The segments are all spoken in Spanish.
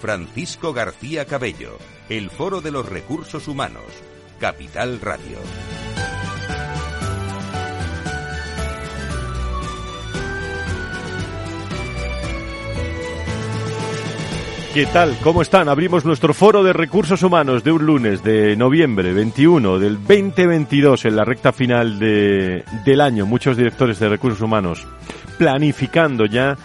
Francisco García Cabello, el Foro de los Recursos Humanos, Capital Radio. ¿Qué tal? ¿Cómo están? Abrimos nuestro foro de recursos humanos de un lunes de noviembre 21 del 2022 en la recta final de, del año. Muchos directores de recursos humanos planificando ya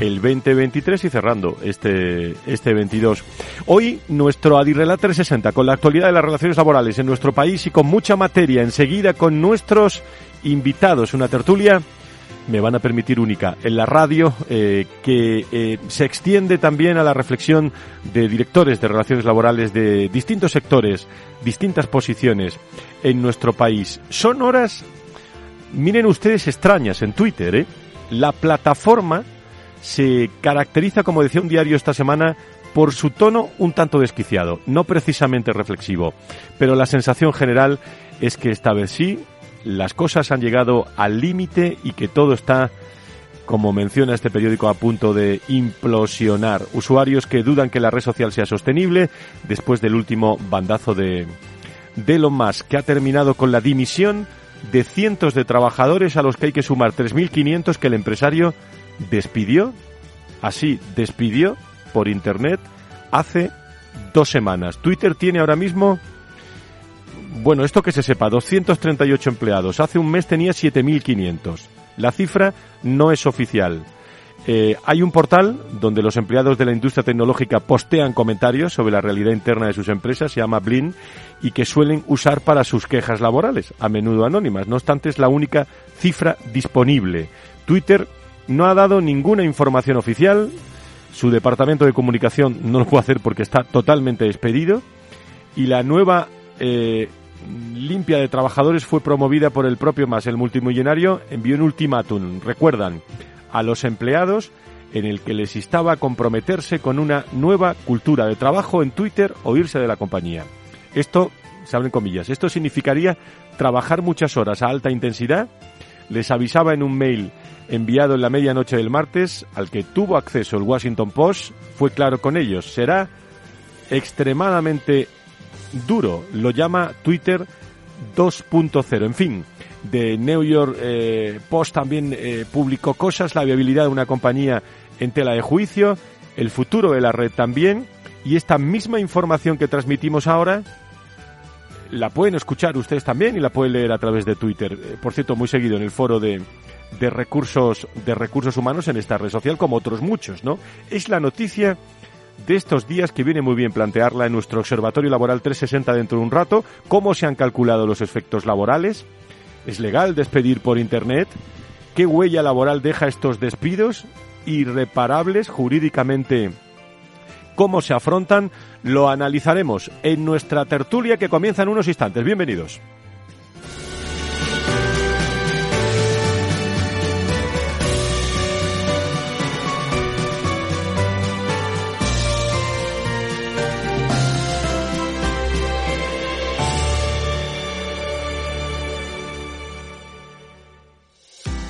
el 2023 y cerrando este, este 22. Hoy nuestro Adirrelat 360 con la actualidad de las relaciones laborales en nuestro país y con mucha materia. Enseguida con nuestros invitados, una tertulia me van a permitir única en la radio, eh, que eh, se extiende también a la reflexión de directores de relaciones laborales de distintos sectores, distintas posiciones en nuestro país. Son horas, miren ustedes, extrañas en Twitter. ¿eh? La plataforma se caracteriza, como decía un diario esta semana, por su tono un tanto desquiciado, no precisamente reflexivo, pero la sensación general es que esta vez sí las cosas han llegado al límite y que todo está, como menciona este periódico, a punto de implosionar. Usuarios que dudan que la red social sea sostenible después del último bandazo de, de Elon Musk, que ha terminado con la dimisión de cientos de trabajadores a los que hay que sumar 3.500 que el empresario despidió, así despidió por Internet hace dos semanas. Twitter tiene ahora mismo bueno, esto que se sepa, 238 empleados. Hace un mes tenía 7.500. La cifra no es oficial. Eh, hay un portal donde los empleados de la industria tecnológica postean comentarios sobre la realidad interna de sus empresas, se llama Blin, y que suelen usar para sus quejas laborales, a menudo anónimas. No obstante, es la única cifra disponible. Twitter no ha dado ninguna información oficial, su departamento de comunicación no lo puede hacer porque está totalmente despedido, y la nueva eh, limpia de trabajadores fue promovida por el propio Mas. El multimillonario envió un ultimátum, recuerdan, a los empleados en el que les instaba a comprometerse con una nueva cultura de trabajo en Twitter o irse de la compañía. Esto, se abren comillas, esto significaría trabajar muchas horas a alta intensidad. Les avisaba en un mail enviado en la medianoche del martes, al que tuvo acceso el Washington Post, fue claro con ellos. Será extremadamente duro. Lo llama Twitter 2.0. En fin, de New York eh, Post también eh, publicó cosas, la viabilidad de una compañía en tela de juicio, el futuro de la red también, y esta misma información que transmitimos ahora la pueden escuchar ustedes también y la pueden leer a través de Twitter. Eh, por cierto, muy seguido en el foro de, de recursos de recursos humanos en esta red social, como otros muchos, ¿no? Es la noticia de estos días que viene muy bien plantearla en nuestro Observatorio Laboral 360 dentro de un rato, cómo se han calculado los efectos laborales, es legal despedir por Internet, qué huella laboral deja estos despidos irreparables jurídicamente, cómo se afrontan, lo analizaremos en nuestra tertulia que comienza en unos instantes. Bienvenidos.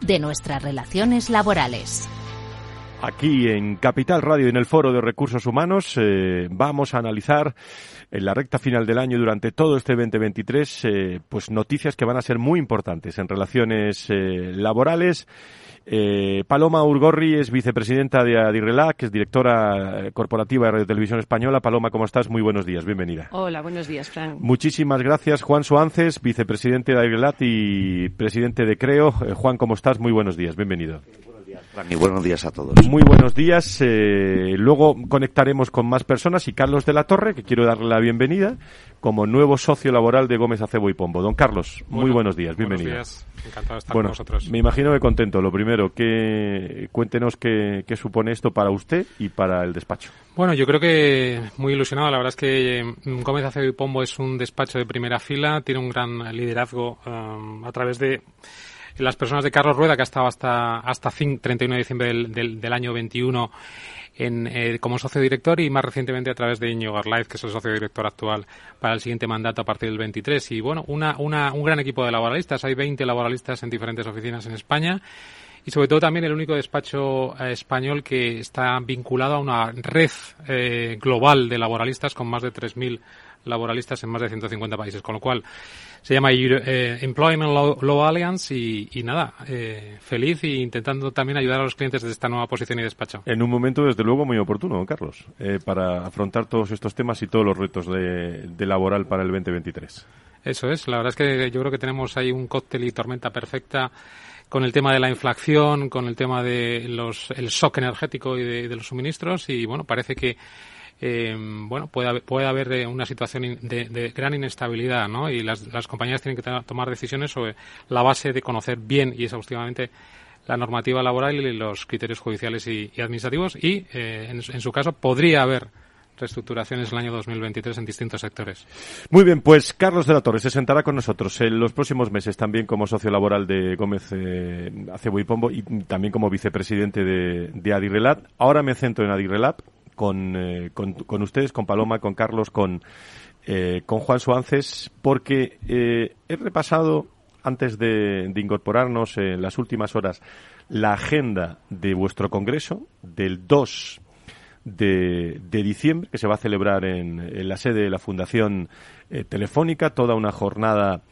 de nuestras relaciones laborales. Aquí en Capital Radio, en el Foro de Recursos Humanos, eh, vamos a analizar en la recta final del año durante todo este 2023, eh, pues noticias que van a ser muy importantes en relaciones eh, laborales. Eh, Paloma Urgorri es vicepresidenta de Adirrelac, es directora corporativa de Radio Televisión Española. Paloma, ¿cómo estás? Muy buenos días, bienvenida. Hola, buenos días, Fran. Muchísimas gracias, Juan Suances, vicepresidente de Adirrelac y presidente de Creo. Juan, ¿cómo estás? Muy buenos días, bienvenido. Buenos días a todos. Muy buenos días. Eh, luego conectaremos con más personas y Carlos de la Torre, que quiero darle la bienvenida como nuevo socio laboral de Gómez Acebo y Pombo. Don Carlos, muy buenos días, bienvenido. Buenos días, encantado de estar con vosotros. Me imagino que contento. Lo primero, que cuéntenos qué, qué supone esto para usted y para el despacho. Bueno, yo creo que muy ilusionado. La verdad es que mm, Gómez Acebo y Pombo es un despacho de primera fila, tiene un gran liderazgo um, a través de las personas de Carlos Rueda, que ha estado hasta, hasta 31 de diciembre del, del, año 21 en, eh, como socio director y más recientemente a través de Iñigo Garlaiz, que es el socio director actual para el siguiente mandato a partir del 23. Y bueno, una, una, un gran equipo de laboralistas. Hay 20 laboralistas en diferentes oficinas en España y sobre todo también el único despacho eh, español que está vinculado a una red eh, global de laboralistas con más de 3.000 laboralistas en más de 150 países, con lo cual se llama eh, Employment Law, Alliance y, nada, eh, feliz e intentando también ayudar a los clientes de esta nueva posición y despacho. En un momento, desde luego, muy oportuno, Carlos, eh, para afrontar todos estos temas y todos los retos de, de, laboral para el 2023. Eso es, la verdad es que yo creo que tenemos ahí un cóctel y tormenta perfecta con el tema de la inflación, con el tema de los, el shock energético y de, de los suministros y bueno, parece que eh, bueno, puede haber, puede haber eh, una situación de, gran inestabilidad, ¿no? Y las, compañías tienen que tomar decisiones sobre la base de conocer bien y exhaustivamente la normativa laboral y los criterios judiciales y, administrativos y, eh, en, en, su caso, podría haber reestructuraciones en el año 2023 en distintos sectores. Muy bien, pues Carlos de la Torre se sentará con nosotros en los próximos meses también como socio laboral de Gómez eh, Acebo y Pombo y también como vicepresidente de, de Adirrelat. Ahora me centro en Adirrelat, eh, con, con, ustedes, con Paloma, con Carlos, con, eh, con Juan Suances, porque eh, he repasado, antes de, incorporarnos en las últimas horas, la agenda de vuestro congreso del 2 de, de, diciembre, que se va a celebrar en, la sede de la Fundación Telefónica, toda una jornada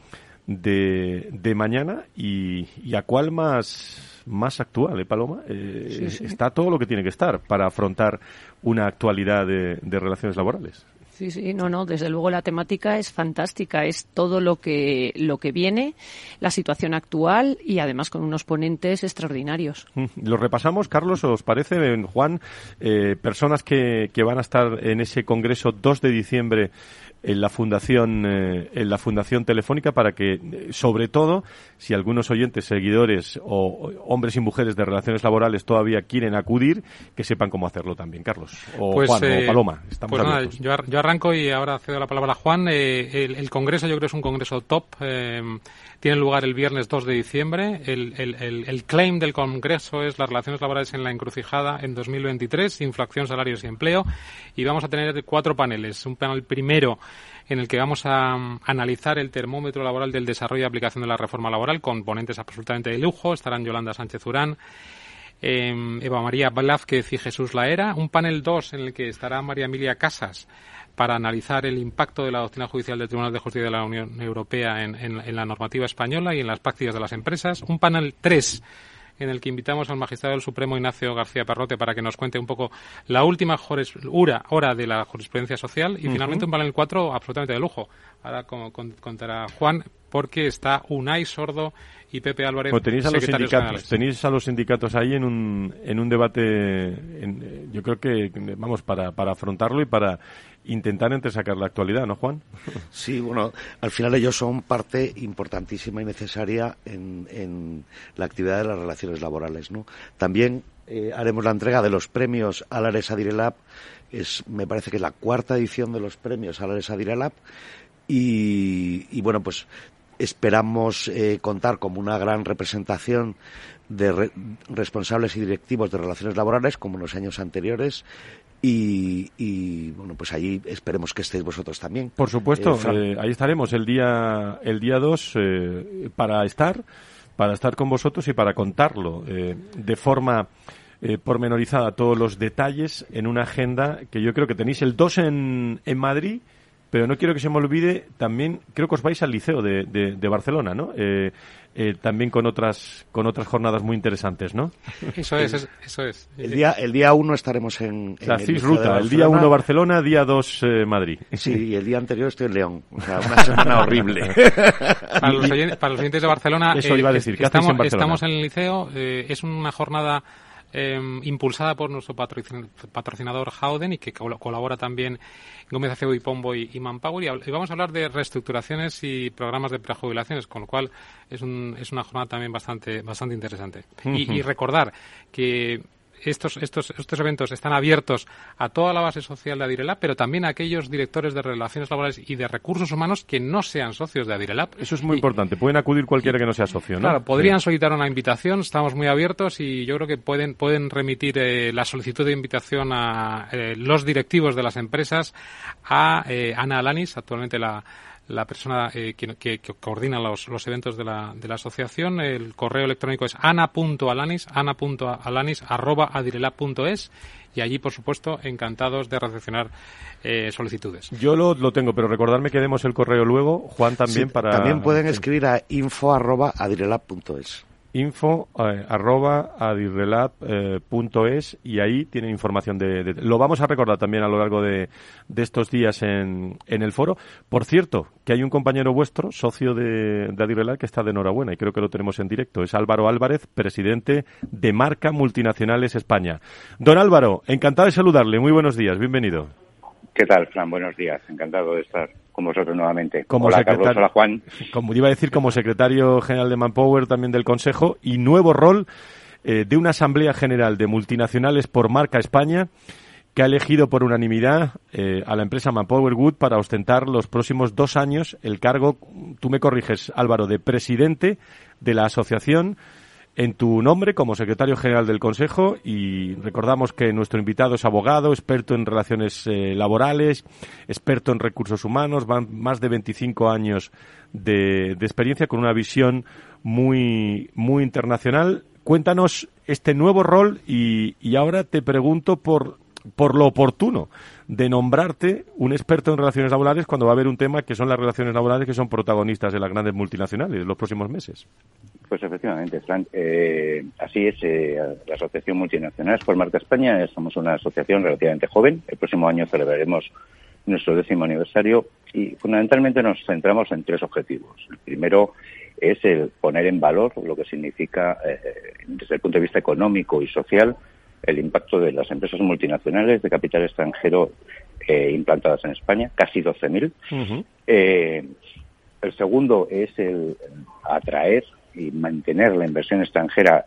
de, de mañana y, y a cuál más más actual, ¿eh, Paloma? Eh, está todo lo que tiene que estar para afrontar una actualidad de, relaciones laborales. Sí, sí, no, no, desde luego la temática es fantástica, es todo lo que, lo que viene, la situación actual y además con unos ponentes extraordinarios. Mm, lo repasamos, Carlos, ¿os parece, Juan? Eh, personas que, que van a estar en ese congreso 2 de diciembre en la fundación eh, en la fundación telefónica para que sobre todo si algunos oyentes seguidores o hombres y mujeres de relaciones laborales todavía quieren acudir que sepan cómo hacerlo también Carlos. O pues, Juan o eh, Paloma estamos pues nada, yo, arranco y ahora cedo la palabra a Juan. Eh, el, congreso yo creo es un congreso top tiene lugar el viernes 2 de diciembre. El, el, el, claim del Congreso es las relaciones laborales en la encrucijada en 2023, inflación, salarios y empleo. Y vamos a tener cuatro paneles. Un panel primero en el que vamos a um, analizar el termómetro laboral del desarrollo y aplicación de la reforma laboral con ponentes absolutamente de lujo. Estarán Yolanda Sánchez Urán, eh, Eva María Blázquez y Jesús Laera. Un panel 2 en el que estará María Emilia Casas para analizar el impacto de la doctrina judicial del Tribunal de Justicia de la Unión Europea en, en, la normativa española y en las prácticas de las empresas. Un panel 3 en el que invitamos al magistrado del Supremo Ignacio García Perrote para que nos cuente un poco la última hora, hora de la jurisprudencia social y finalmente un panel 4 absolutamente de lujo. Ahora como contará Juan porque está Unai Sordo y Pepe Álvarez. Pues tenéis a los sindicatos, tenéis a los sindicatos ahí en un, en un debate, en, yo creo que, vamos, para, para afrontarlo y para intentar entresacar la actualidad, ¿no, Juan? Sí, bueno, al final ellos son parte importantísima y necesaria en, en la actividad de las relaciones laborales, ¿no? También eh, haremos la entrega de los premios Alares Adirelab, es, me parece que es la cuarta edición de los premios Alares Adirelab, y, y bueno, pues esperamos eh, contar como una gran representación de responsables y directivos de relaciones laborales como en los años anteriores y, bueno pues allí esperemos que estéis vosotros también. Por supuesto eh, eh, ahí estaremos el día el día 2 para estar para estar con vosotros y para contarlo de forma pormenorizada todos los detalles en una agenda que yo creo que tenéis el 2 en, en Madrid, pero no quiero que se me olvide, también creo que os vais al Liceo de, de, Barcelona, ¿no? Eh, eh, también con otras con otras jornadas muy interesantes, ¿no? Eso es, eso es. El día el día 1 estaremos en, la el ruta, el día 1 Barcelona, día 2 eh, Madrid. Sí, y el día anterior estoy en León, o sea, una semana horrible. para, los oyentes, de Barcelona, eso iba a decir, estamos, en estamos en el liceo, es una jornada Em, impulsada por nuestro patrocinador Howden y que colabora también Gómez Acebo y Pombo y, Manpower. Y, vamos a hablar de reestructuraciones y programas de prejubilaciones, con lo cual es, un, es una jornada también bastante, bastante interesante. y recordar que estos, estos, estos eventos están abiertos a toda la base social de Adirelab, pero también a aquellos directores de relaciones laborales y de recursos humanos que no sean socios de Adirelab. Eso es muy importante. Pueden acudir cualquiera que no sea socio, ¿no? Claro, podrían solicitar una invitación. Estamos muy abiertos y yo creo que pueden, pueden remitir eh, la solicitud de invitación a eh, los directivos de las empresas a eh, Ana Alanis, actualmente la la persona eh, que, coordina los, los eventos de la, de la, asociación. El correo electrónico es ana.alanis, ana.alanis, arroba adirelab.es y allí, por supuesto, encantados de recepcionar eh, solicitudes. Yo lo, lo, tengo, pero recordarme que demos el correo luego, Juan, también para... También pueden escribir a info arroba info eh, arroba eh, y ahí tienen información de, Lo vamos a recordar también a lo largo de, de estos días en, en, el foro. Por cierto, que hay un compañero vuestro, socio de, de Adirrelat, que está de enhorabuena y creo que lo tenemos en directo. Es Álvaro Álvarez, presidente de Marca Multinacionales España. Don Álvaro, encantado de saludarle. Muy buenos días. Bienvenido. ¿Qué tal, Fran? Buenos días. Encantado de estar con vosotros nuevamente. Como hola, secretario, Carlos, hola, Juan. Como iba a decir, como secretario general de Manpower, también del Consejo, y nuevo rol eh, de una Asamblea General de Multinacionales por Marca España, que ha elegido por unanimidad eh, a la empresa Manpower Good para ostentar los próximos dos años el cargo, tú me corriges, Álvaro, de presidente de la asociación en tu nombre como secretario general del Consejo y recordamos que nuestro invitado es abogado, experto en relaciones eh, laborales, experto en recursos humanos, van más de 25 años de, experiencia con una visión muy, muy internacional. Cuéntanos este nuevo rol y, y ahora te pregunto por, por lo oportuno de nombrarte un experto en relaciones laborales cuando va a haber un tema que son las relaciones laborales que son protagonistas de las grandes multinacionales en los próximos meses. Pues efectivamente, Frank. Eh, así es, eh, la Asociación Multinacionales por Marca España somos una asociación relativamente joven. El próximo año celebraremos nuestro décimo aniversario y fundamentalmente nos centramos en tres objetivos. El primero es el poner en valor lo que significa, eh, desde el punto de vista económico y social, el impacto de las empresas multinacionales de capital extranjero implantadas en España, casi 12.000. el segundo es el atraer y mantener la inversión extranjera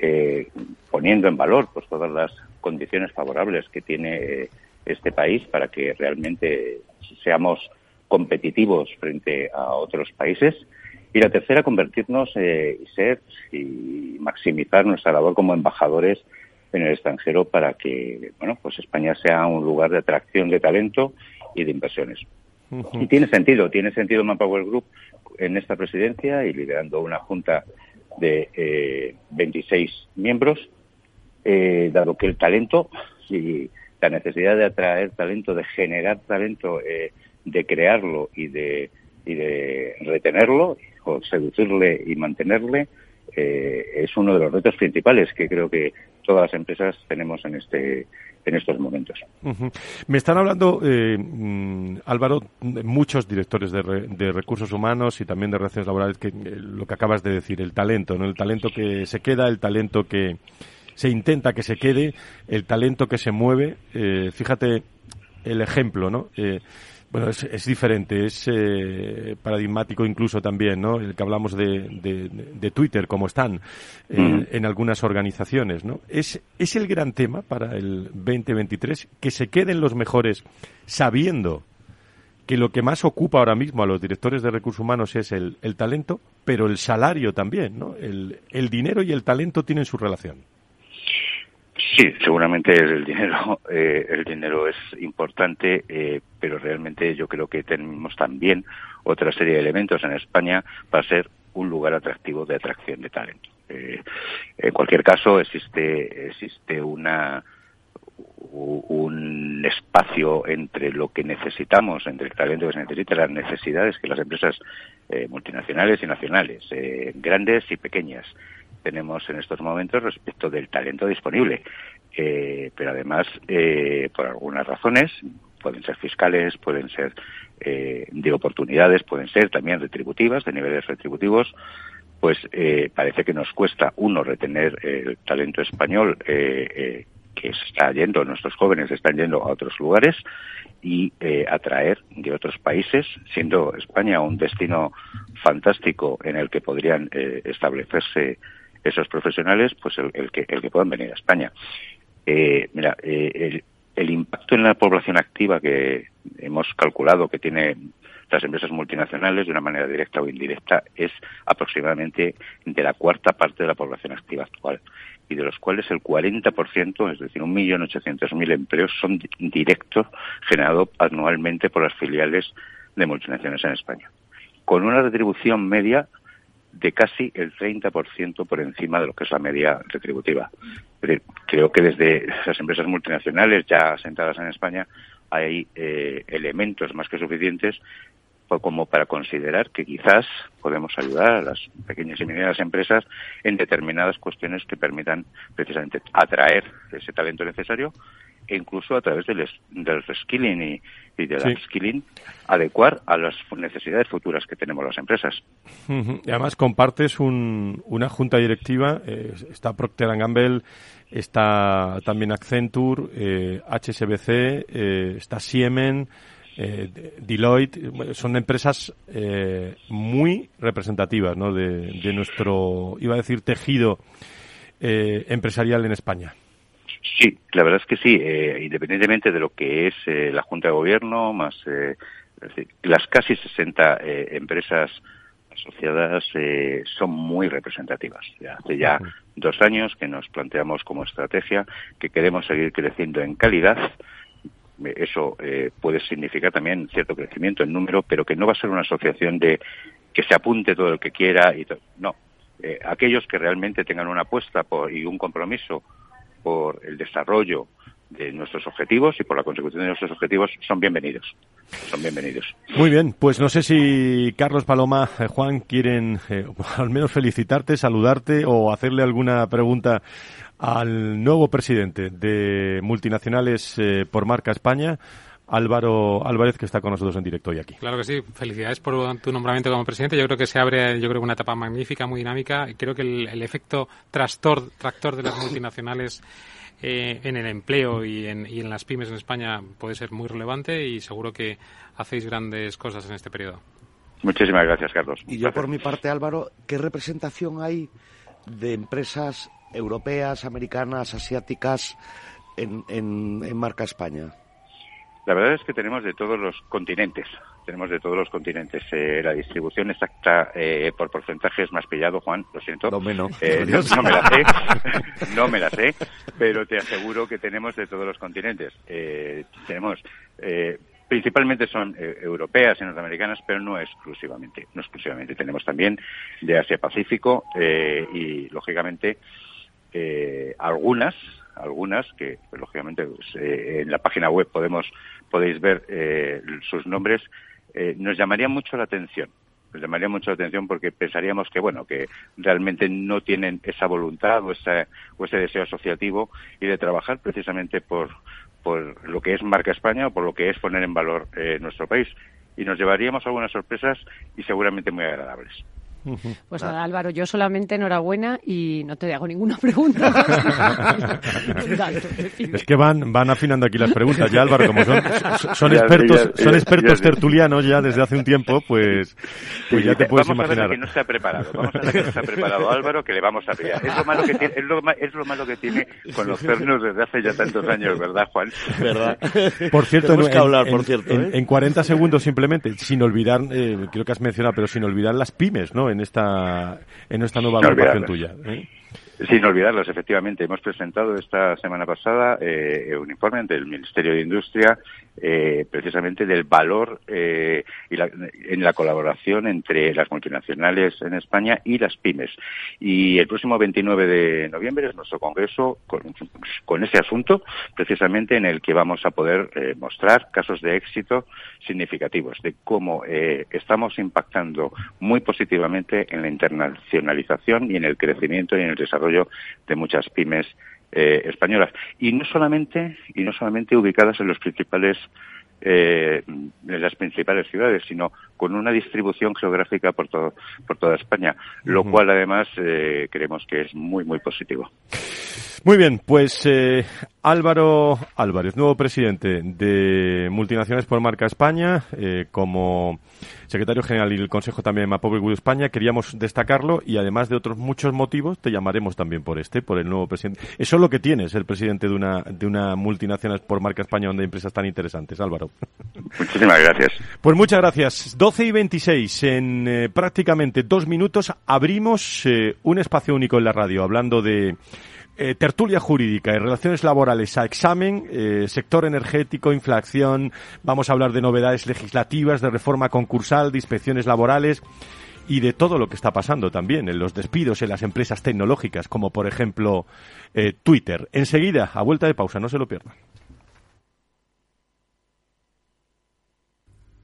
eh, poniendo en valor pues todas las condiciones favorables que tiene este país para que realmente seamos competitivos frente a otros países y la tercera convertirnos eh, y ser y maximizar nuestra labor como embajadores en el extranjero para que bueno pues España sea un lugar de atracción de talento y de inversiones. Y tiene sentido tiene sentido Manpower Group en esta presidencia y liderando una junta de eh, 26 miembros, eh, dado que el talento y la necesidad de atraer talento, de generar talento, eh, de crearlo y de, y de retenerlo, o seducirle y mantenerle, eh, es uno de los retos principales que creo que todas las empresas tenemos en este en estos momentos. Me están hablando, eh, mm, Álvaro, muchos directores de, de, recursos humanos y también de relaciones laborales, que eh, lo que acabas de decir, el talento, ¿no? El talento que se queda, el talento que se intenta que se quede, el talento que se mueve. Eh, fíjate el ejemplo, ¿no? Eh, bueno, es, es diferente, es eh, paradigmático incluso también, ¿no? El que hablamos de, de, Twitter, como están en algunas organizaciones, ¿no? Es, es el gran tema para el 2023 que se queden los mejores sabiendo que lo que más ocupa ahora mismo a los directores de recursos humanos es el, el talento, pero el salario también, ¿no? El, el dinero y el talento tienen su relación. Sí, seguramente el dinero, eh, el dinero es importante, eh, pero realmente yo creo que tenemos también otra serie de elementos en España para ser un lugar atractivo de atracción de talento. en cualquier caso, existe, existe una un espacio entre lo que necesitamos, entre el talento que se necesita, las necesidades que las empresas multinacionales y nacionales, grandes y pequeñas, tenemos en estos momentos respecto del talento disponible. Eh, pero además, eh, por algunas razones, pueden ser fiscales, pueden ser eh, de oportunidades, pueden ser también retributivas, de niveles retributivos, pues parece que nos cuesta, uno, retener el talento español que se está yendo, nuestros jóvenes están yendo a otros lugares, y atraer de otros países, siendo España un destino fantástico en el que podrían establecerse esos profesionales, pues el, que, el que puedan venir a España. Eh, mira, eh, el, impacto en la población activa que hemos calculado que tiene las empresas multinacionales de una manera directa o indirecta es aproximadamente de la cuarta parte de la población activa actual y de los cuales el 40%, es decir, 1.800.000 empleos son directos generados anualmente por las filiales de multinacionales en España, con una retribución media de casi el 30% por encima de lo que es la media retributiva. Creo que desde las empresas multinacionales ya asentadas en España hay eh, elementos más que suficientes como para considerar que quizás podemos ayudar a las pequeñas y medianas empresas en determinadas cuestiones que permitan precisamente atraer ese talento necesario e incluso a través del, del reskilling y, y del upskilling adecuar a las necesidades futuras que tenemos las empresas. Y además compartes una junta directiva, eh, está Procter Gamble, está también Accenture, eh, HSBC, eh, está Siemens, Deloitte, son empresas muy representativas ¿no? de, de, nuestro, iba a decir, tejido empresarial en España. Sí, la verdad es que sí, eh, independientemente de lo que es eh, la Junta de Gobierno, más eh, las casi 60 empresas asociadas son muy representativas. hace ya dos años que nos planteamos como estrategia que queremos seguir creciendo en calidad. Eso puede significar también cierto crecimiento en número, pero que no va a ser una asociación de que se apunte todo el que quiera y no. aquellos que realmente tengan una apuesta por, y un compromiso por el desarrollo de nuestros objetivos y por la consecución de nuestros objetivos son bienvenidos. Son bienvenidos. Muy bien, pues no sé si Carlos Paloma, eh, Juan, quieren eh, al menos felicitarte, saludarte o hacerle alguna pregunta al nuevo presidente de Multinacionales eh, por Marca España. Álvaro Álvarez, que está con nosotros en directo hoy aquí. Claro que sí. Felicidades por tu nombramiento como presidente. Yo creo que se abre, yo creo una etapa magnífica, muy dinámica. Creo que el, efecto tractor, tractor de las multinacionales eh, en el empleo y en, y en las pymes en España puede ser muy relevante y seguro que hacéis grandes cosas en este periodo. Muchísimas gracias, Carlos. Y yo, por mi parte, Álvaro, ¿qué representación hay de empresas europeas, americanas, asiáticas en, en Marca España? La verdad es que tenemos de todos los continentes, tenemos de todos los continentes. Eh, la distribución exacta eh, por porcentajes más pillado, Juan, lo siento. No, menos. Eh, no, me la sé, no me la sé, pero te aseguro que tenemos de todos los continentes. tenemos, principalmente son europeas y norteamericanas, pero no exclusivamente, no exclusivamente. Tenemos también de Asia-Pacífico y, lógicamente, algunas algunas que pues, lógicamente pues, en la página web podemos podéis ver eh, sus nombres, eh, nos llamaría mucho la atención. Nos llamaría mucho la atención porque pensaríamos que, bueno, que realmente no tienen esa voluntad o, o ese deseo asociativo y de trabajar precisamente por, por lo que es Marca España o por lo que es poner en valor eh, nuestro país. Y nos llevaríamos algunas sorpresas y seguramente muy agradables. Pues nada, Álvaro, yo solamente enhorabuena y no te hago ninguna pregunta. es que van, van afinando aquí las preguntas ya, Álvaro, como son, son expertos, son expertos tertulianos ya desde hace un tiempo, pues, pues ya te puedes imaginar. A ver que no se ha preparado, vamos a ver que no se ha preparado Álvaro, que le vamos a pillar. Es lo malo que tiene, es lo, es lo malo que tiene conocernos desde hace ya tantos años, ¿verdad, Juan? ¿Verdad? Por cierto, en, que hablar, por cierto, en, ¿eh? en, 40 segundos simplemente, sin olvidar, eh, creo que has mencionado, pero sin olvidar las pymes, ¿no? En esta, en esta nueva agrupación tuya. ¿eh? Sin olvidarlos, efectivamente. Hemos presentado esta semana pasada eh, un informe del Ministerio de Industria eh, precisamente del valor eh, y la, en la colaboración entre las multinacionales en España y las pymes. Y el próximo 29 de noviembre es nuestro congreso con, con ese asunto, precisamente en el que vamos a poder eh, mostrar casos de éxito significativos de cómo eh, estamos impactando muy positivamente en la internacionalización y en el crecimiento y en el desarrollo de muchas pymes eh, españolas. Y no solamente y no solamente ubicadas en los principales eh, en las principales ciudades, sino con una distribución geográfica por todo por toda España, lo cual además eh, creemos que es muy muy positivo. Muy bien, pues eh, Álvaro Álvarez, nuevo presidente de Multinacionales por Marca España, eh, como secretario general y el Consejo también de Mapobre España, queríamos destacarlo y además de otros muchos motivos, te llamaremos también por este, por el nuevo presidente. Eso es lo que tienes, el presidente de una, de una multinacional por Marca España donde hay empresas tan interesantes, Álvaro. Muchísimas gracias. Pues muchas gracias. 12 y 26, en eh, prácticamente dos minutos abrimos eh, un espacio único en la radio hablando de eh, tertulia jurídica y relaciones laborales a examen, sector energético, inflación, vamos a hablar de novedades legislativas, de reforma concursal, de inspecciones laborales y de todo lo que está pasando también en los despidos en las empresas tecnológicas, como por ejemplo Twitter. Enseguida, a vuelta de pausa, no se lo pierdan.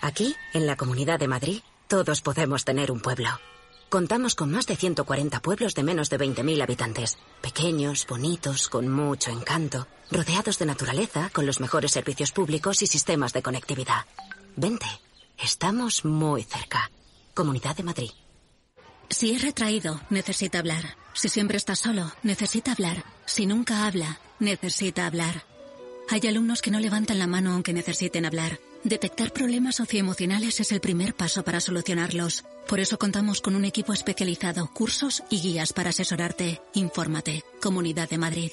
Aquí, en la Comunidad de Madrid, todos podemos tener un pueblo. Contamos con más de 140 pueblos de menos de 20.000 habitantes. Pequeños, bonitos, con mucho encanto, rodeados de naturaleza, con los mejores servicios públicos y sistemas de conectividad. Vente, estamos muy cerca. Comunidad de Madrid. Si es retraído, necesita hablar. Si siempre está solo, necesita hablar. Si nunca habla, necesita hablar. Hay alumnos que no levantan la mano aunque necesiten hablar. Detectar problemas socioemocionales es el primer paso para solucionarlos. Por eso contamos con un equipo especializado, cursos y guías para asesorarte. Infórmate. Comunidad de Madrid.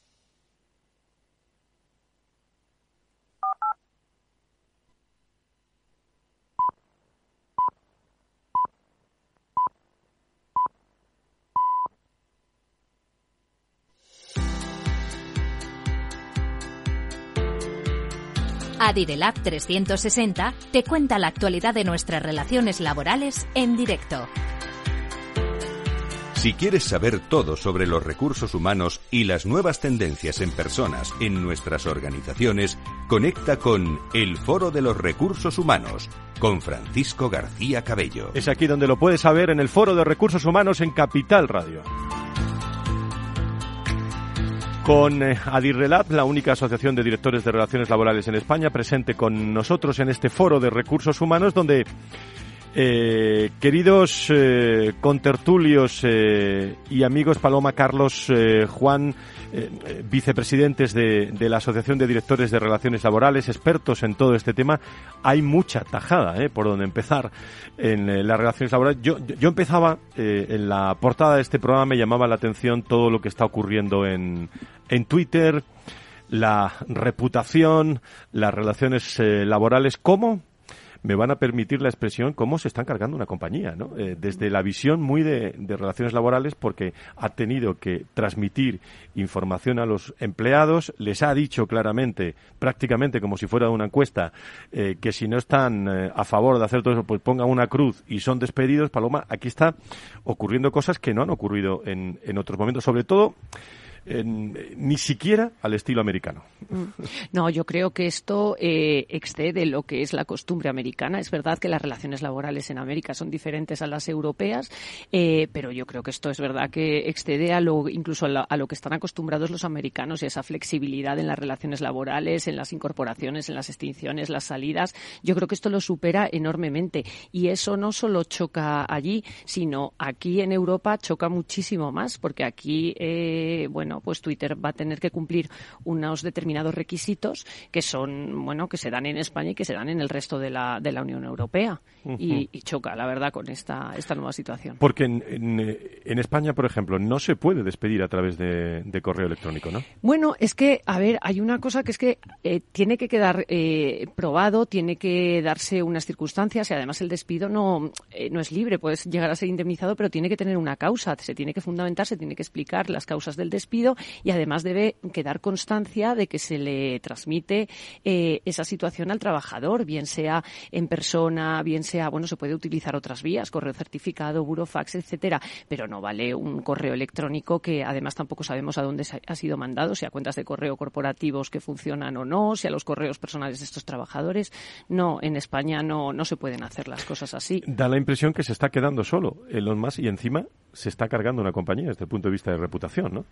Adirelab 360 te cuenta la actualidad de nuestras relaciones laborales en directo. Si quieres saber todo sobre los recursos humanos y las nuevas tendencias en personas en nuestras organizaciones, conecta con El Foro de los Recursos Humanos con Francisco García Cabello. Es aquí donde lo puedes saber en el Foro de Recursos Humanos en Capital Radio. Con eh, Adirrelab, la única asociación de directores de relaciones laborales en España, presente con nosotros en este foro de recursos humanos, donde eh, queridos eh, contertulios eh, y amigos Paloma, Carlos, eh, Juan, eh, vicepresidentes de, de, la Asociación de Directores de Relaciones Laborales, expertos en todo este tema, hay mucha tajada eh, por donde empezar en las relaciones laborales. Yo, yo empezaba en la portada de este programa, me llamaba la atención todo lo que está ocurriendo en, en Twitter, la reputación, las relaciones laborales, ¿cómo? Me van a permitir la expresión cómo se están cargando una compañía, ¿no? Eh, desde la visión muy de, relaciones laborales, porque ha tenido que transmitir información a los empleados, les ha dicho claramente, prácticamente como si fuera una encuesta, eh, que si no están eh, a favor de hacer todo eso, pues pongan una cruz y son despedidos. Paloma, aquí está ocurriendo cosas que no han ocurrido en, en otros momentos, sobre todo ni siquiera al estilo americano. No, yo creo que esto eh, excede lo que es la costumbre americana. Es verdad que las relaciones laborales en América son diferentes a las europeas, eh, pero yo creo que esto es verdad que excede a lo, incluso a lo, a lo que están acostumbrados los americanos y esa flexibilidad en las relaciones laborales, en las incorporaciones, en las extinciones, las salidas. Yo creo que esto lo supera enormemente y eso no solo choca allí, sino aquí en Europa choca muchísimo más, porque aquí, eh, bueno, pues Twitter va a tener que cumplir unos determinados requisitos que son, bueno, que se dan en España y que se dan en el resto de la, de la Unión Europea. Uh -huh. y, y, choca, la verdad, con esta, esta nueva situación. Porque en, en, en, España, por ejemplo, no se puede despedir a través de, de, correo electrónico, ¿no? Bueno, es que, a ver, hay una cosa que es que eh, tiene que quedar eh, probado, tiene que darse unas circunstancias y además el despido no, eh, no es libre, puedes llegar a ser indemnizado, pero tiene que tener una causa, se tiene que fundamentar, se tiene que explicar las causas del despido y además debe quedar constancia de que se le transmite eh, esa situación al trabajador, bien sea en persona, bien sea, bueno, se puede utilizar otras vías, correo certificado, burofax, etcétera, pero no vale un correo electrónico que además tampoco sabemos a dónde ha sido mandado, si a cuentas de correo corporativos que funcionan o no, si a los correos personales de estos trabajadores. No, en España no, no se pueden hacer las cosas así. Da la impresión que se está quedando solo Elon Musk y encima se está cargando una compañía desde el punto de vista de reputación, ¿no?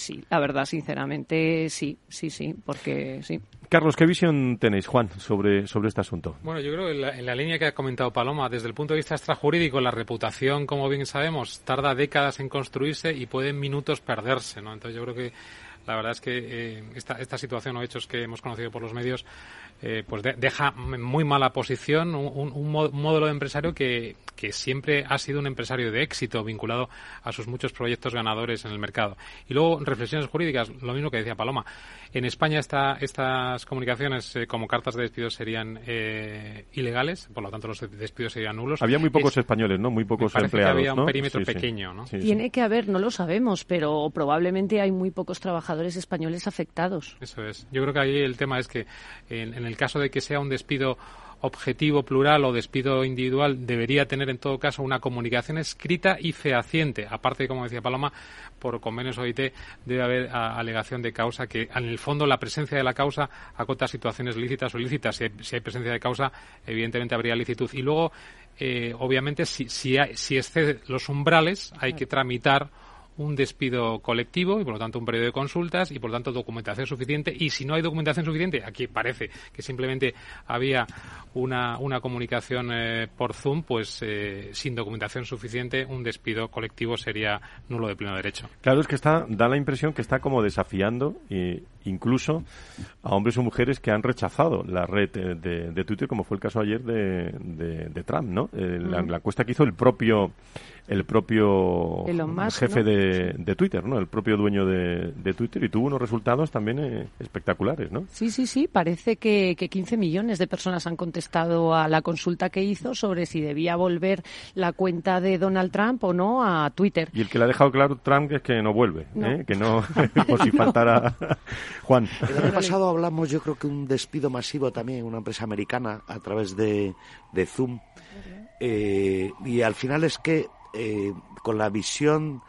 Sí, la verdad, sinceramente, sí, sí, sí, porque sí. Carlos, ¿qué visión tenéis, Juan, sobre, sobre este asunto? Bueno, yo creo que en la, en la, línea que ha comentado Paloma, desde el punto de vista extrajurídico, la reputación, como bien sabemos, tarda décadas en construirse y puede en minutos perderse, ¿no? Entonces yo creo que la verdad es que eh, esta, esta situación o hechos que hemos conocido por los medios eh, pues de, deja muy mala posición un, un, modelo de empresario que, que, siempre ha sido un empresario de éxito vinculado a sus muchos proyectos ganadores en el mercado. Y luego, reflexiones jurídicas, lo mismo que decía Paloma. En España esta, estas comunicaciones eh, como cartas de despido serían eh, ilegales, por lo tanto los despidos serían nulos. Había muy pocos es, españoles, ¿no? Muy pocos parece empleados. Que había un ¿no? perímetro sí, pequeño, sí. ¿no? Sí, Tiene que haber, no lo sabemos, pero probablemente hay muy pocos trabajadores españoles afectados. Eso es. Yo creo que ahí el tema es que en, en el caso de que sea un despido objetivo plural o despido individual debería tener en todo caso una comunicación escrita y fehaciente. Aparte, como decía Paloma, por convenios OIT debe haber a, alegación de causa que en el fondo la presencia de la causa acota situaciones lícitas o ilícitas. Si hay, si hay presencia de causa, evidentemente habría licitud. Y luego, eh, obviamente, si, si, hay, si excede los umbrales, hay que tramitar un despido colectivo y por lo tanto un periodo de consultas y por lo tanto documentación suficiente. Y si no hay documentación suficiente aquí parece que simplemente había una, una comunicación eh, por Zoom pues eh, sin documentación suficiente un despido colectivo sería nulo de pleno derecho. Claro es que está da la impresión que está como desafiando e incluso a hombres o mujeres que han rechazado la red de, de, Twitter como fue el caso ayer de, de Trump no eh, la, la encuesta que hizo el propio el propio Musk, jefe ¿no? de, de, Twitter, ¿no? El propio dueño de, de Twitter y tuvo unos resultados también eh, espectaculares, ¿no? Sí, sí, sí. Parece que, que 15 millones de personas han contestado a la consulta que hizo sobre si debía volver la cuenta de Donald Trump o no a Twitter. Y el que le ha dejado claro Trump es que no vuelve, no. ¿eh? que no, por si faltara Juan. El año pasado hablamos, yo creo que un despido masivo también en una empresa americana a través de, de Zoom. Eh, y al final es que eh, con la visión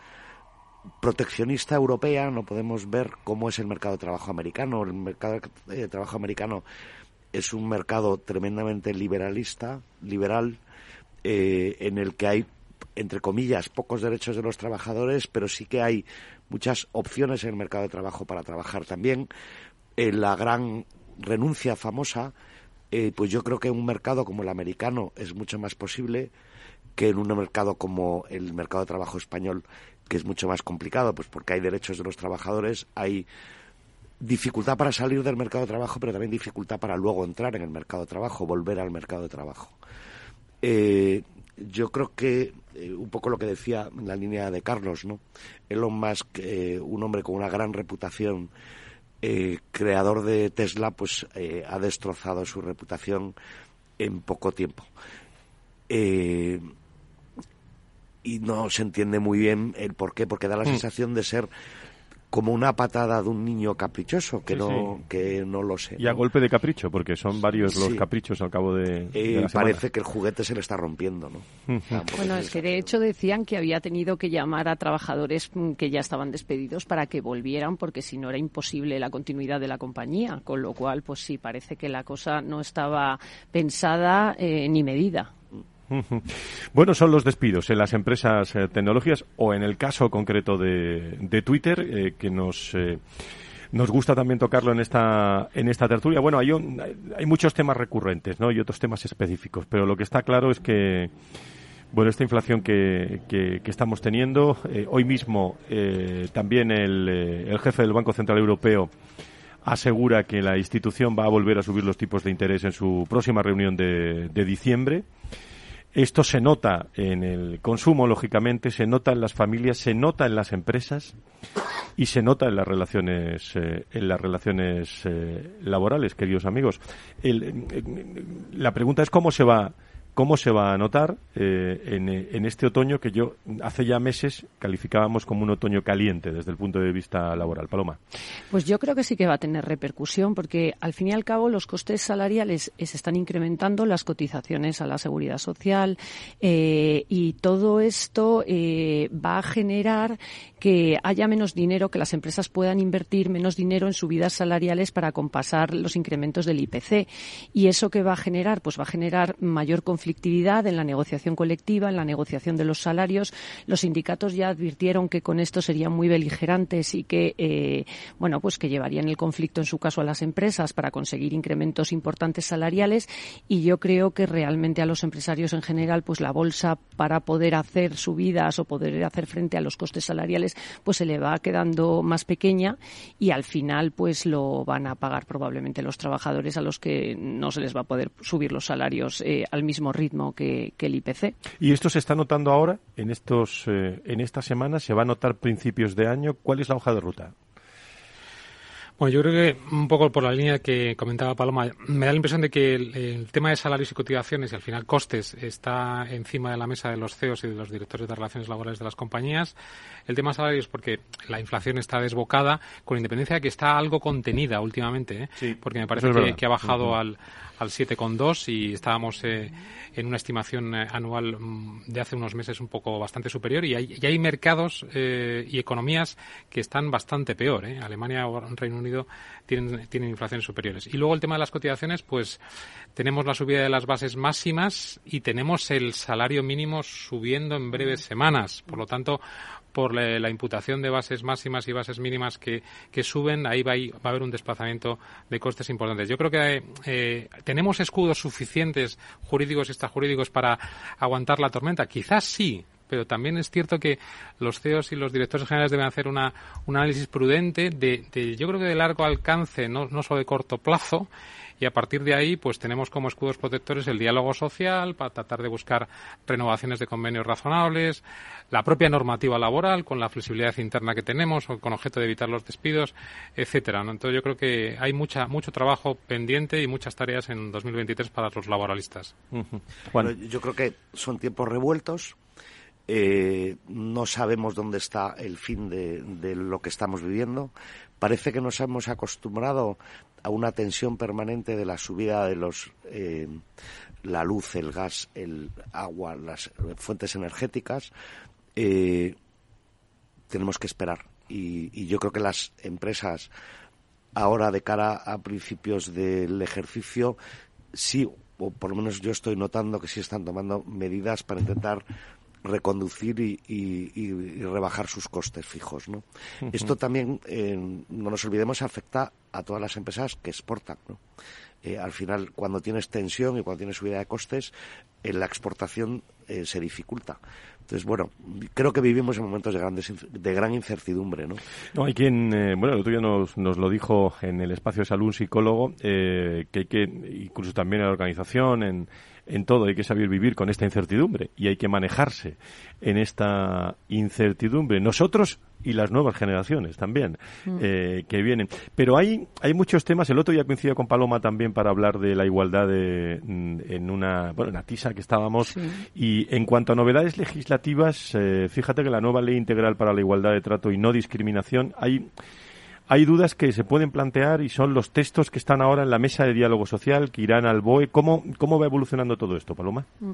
proteccionista europea no podemos ver cómo es el mercado de trabajo americano. El mercado de trabajo americano es un mercado tremendamente liberalista, liberal, eh, en el que hay, entre comillas, pocos derechos de los trabajadores, pero sí que hay muchas opciones en el mercado de trabajo para trabajar también. Eh, la gran renuncia famosa, eh, pues yo creo que en un mercado como el americano es mucho más posible que en un mercado como el mercado de trabajo español, que es mucho más complicado, pues porque hay derechos de los trabajadores, hay dificultad para salir del mercado de trabajo, pero también dificultad para luego entrar en el mercado de trabajo, volver al mercado de trabajo. Eh, yo creo que eh, un poco lo que decía en la línea de Carlos, ¿no? Elon Musk, eh, un hombre con una gran reputación, creador de Tesla, pues ha destrozado su reputación en poco tiempo. y no se entiende muy bien el por qué, porque da la mm. sensación de ser como una patada de un niño caprichoso, que no que no lo sé. Y a golpe de capricho, porque son varios los caprichos al cabo de, y parece que el juguete se le está rompiendo, ¿no? bueno, es que de hecho decían que había tenido que llamar a trabajadores mm, que ya estaban despedidos para que volvieran, porque si no era imposible la continuidad de la compañía, con lo cual, pues sí, parece que la cosa no estaba pensada eh, ni medida. Bueno, son los despidos en las empresas eh, tecnológicas o en el caso concreto de, de Twitter, eh, que nos... Eh, nos gusta también tocarlo en esta en esta tertulia. Bueno, hay, hay muchos temas recurrentes, ¿no? Y otros temas específicos, pero lo que está claro es que bueno, esta inflación que, que, estamos teniendo, hoy mismo también el, el jefe del Banco Central Europeo asegura que la institución va a volver a subir los tipos de interés en su próxima reunión de diciembre. Esto se nota en el consumo, lógicamente, se nota en las familias, se nota en las empresas y se nota en las relaciones, eh, en las relaciones eh, laborales, queridos amigos. la pregunta es cómo se va ¿Cómo se va a notar eh, en, este otoño que yo hace ya meses calificábamos como un otoño caliente desde el punto de vista laboral? Paloma. Pues yo creo que sí que va a tener repercusión porque al fin y al cabo los costes salariales se están incrementando, las cotizaciones a la seguridad social eh, y todo esto eh, va a generar que haya menos dinero, que las empresas puedan invertir menos dinero en subidas salariales para compasar los incrementos del IPC. ¿Y eso qué va a generar? Pues va a generar mayor conflicto conflictividad en la negociación colectiva, en la negociación de los salarios. Los sindicatos ya advirtieron que con esto serían muy beligerantes y que, eh, bueno, pues que llevarían el conflicto en su caso a las empresas para conseguir incrementos importantes salariales. Y yo creo que realmente a los empresarios en general, pues la bolsa para poder hacer subidas o poder hacer frente a los costes salariales, pues se le va quedando más pequeña y al final, pues lo van a pagar probablemente los trabajadores a los que no se les va a poder subir los salarios eh, al mismo ritmo que, el IPC. ¿Y esto se está notando ahora, en, estos, eh, en estas semanas? ¿Se va a notar principios de año? ¿Cuál es la hoja de ruta? Bueno, yo creo que un poco por la línea que comentaba Paloma, me da la impresión de que el, tema de salarios y cotizaciones y al final costes está encima de la mesa de los CEOs y de los directores de relaciones laborales de las compañías. El tema de salarios porque la inflación está desbocada, con independencia de que está algo contenida últimamente, ¿eh? porque me parece que, ha bajado al, al 7,2 y estábamos eh, en una estimación eh, anual mm, de hace unos meses un poco bastante superior y hay, y hay mercados eh, y economías que están bastante peor. Alemania o Reino Unido tienen, tienen inflaciones superiores. Y luego el tema de las cotizaciones, pues tenemos la subida de las bases máximas y tenemos el salario mínimo subiendo en breves semanas. Por lo tanto, por la, imputación de bases máximas y bases mínimas que, suben, ahí va, a haber un desplazamiento de costes importantes. Yo creo que eh, tenemos escudos suficientes jurídicos y extrajurídicos para aguantar la tormenta. Quizás sí, pero también es cierto que los CEOs y los directores generales deben hacer una, un análisis prudente de, yo creo que de largo alcance, no, no solo de corto plazo, y a partir de ahí pues tenemos como escudos protectores el diálogo social para tratar de buscar renovaciones de convenios razonables, la propia normativa laboral con la flexibilidad interna que tenemos con objeto de evitar los despidos, etcétera. Entonces yo creo que hay mucha mucho trabajo pendiente y muchas tareas en 2023 para los laboralistas. Bueno, yo creo que son tiempos revueltos Eh, no sabemos dónde está el fin de, lo que estamos viviendo. Parece que nos hemos acostumbrado a una tensión permanente de la subida de los eh, la luz, el gas, el agua, las fuentes energéticas. Eh, tenemos que esperar y, y yo creo que las empresas ahora de cara a principios del ejercicio sí o por lo menos yo estoy notando que sí están tomando medidas para intentar reconducir y, rebajar sus costes fijos. ¿no? Esto también, eh, no nos olvidemos, afecta a todas las empresas que exportan. ¿no? Eh, al final, cuando tienes tensión y cuando tienes subida de costes, en la exportación eh, se dificulta. Entonces, bueno, creo que vivimos en momentos de, grandes, de gran incertidumbre, ¿no? No, hay quien, bueno, el otro día nos, nos lo dijo en el espacio de salud un psicólogo, que hay que, incluso también en la organización, en, en todo hay que saber vivir con esta incertidumbre y hay que manejarse en esta incertidumbre. Nosotros y las nuevas generaciones también mm. eh, que vienen. Pero hay, hay muchos temas. El otro día coincidido con Paloma también para hablar de la igualdad de, mm, en una, bueno, en tisa que estábamos. Y en cuanto a novedades legislativas, eh, fíjate que la nueva ley integral para la igualdad de trato y no discriminación hay hay dudas que se pueden plantear y son los textos que están ahora en la mesa de diálogo social, que irán al BOE. ¿Cómo, cómo va evolucionando todo esto, Paloma? Mm.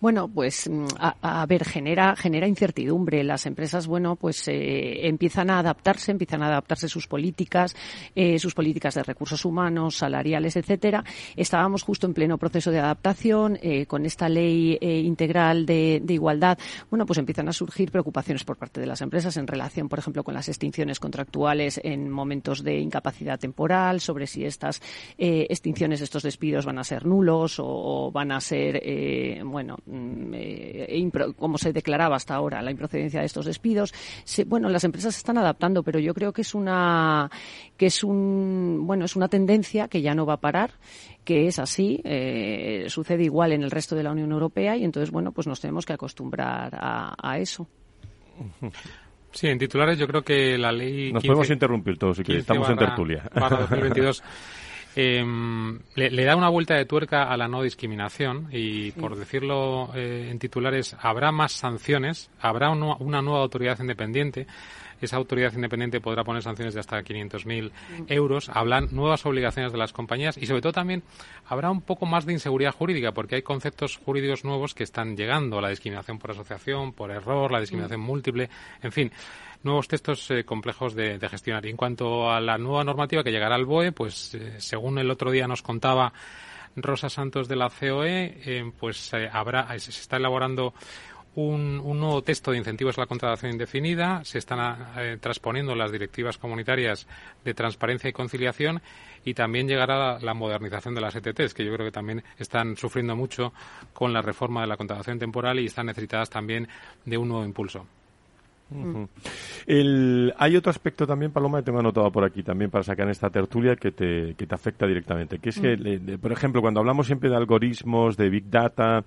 Bueno, pues mm, a, ver, genera, genera incertidumbre. Las empresas, bueno, pues eh, empiezan a adaptarse, empiezan a adaptarse sus políticas, eh, sus políticas de recursos humanos, salariales, etcétera. Estábamos justo en pleno proceso de adaptación eh, con esta ley integral de, de igualdad. Bueno, pues empiezan a surgir preocupaciones por parte de las empresas en relación, por ejemplo, con las extinciones contractuales en momentos de incapacidad temporal, sobre si estas eh, extinciones, estos despidos van a ser nulos o, van a ser, eh, bueno, mm, eh, como se declaraba hasta ahora, la improcedencia de estos despidos. bueno, las empresas se están adaptando, pero yo creo que es una, que es un, bueno, es una tendencia que ya no va a parar que es así, sucede igual en el resto de la Unión Europea y entonces, bueno, pues nos tenemos que acostumbrar a eso. Sí, en titulares yo creo que la ley. Nos podemos interrumpir todos si quieres, estamos en tertulia. Para 2022. Em, le, da una vuelta de tuerca a la no discriminación y, por decirlo eh, en titulares, habrá más sanciones, habrá una nueva autoridad independiente esa autoridad independiente podrá poner sanciones de hasta 500.000 euros. Hablan nuevas obligaciones de las compañías y, sobre todo, también habrá un poco más de inseguridad jurídica porque hay conceptos jurídicos nuevos que están llegando. La discriminación por asociación, por error, la discriminación múltiple, en fin nuevos textos eh, complejos de, gestionar. Y en cuanto a la nueva normativa que llegará al BOE, pues eh, según el otro día nos contaba Rosa Santos de la COE, eh, pues habrá, se está elaborando un, nuevo texto de incentivos a la contratación indefinida, se están eh, transponiendo las directivas comunitarias de transparencia y conciliación y también llegará la, modernización de las ETTs, que yo creo que también están sufriendo mucho con la reforma de la contratación temporal y están necesitadas también de un nuevo impulso. hay otro aspecto también, Paloma, que tengo anotado por aquí también para sacar en esta tertulia que te, que te afecta directamente, que es que, mm. por ejemplo, cuando hablamos siempre de algoritmos, de Big Data,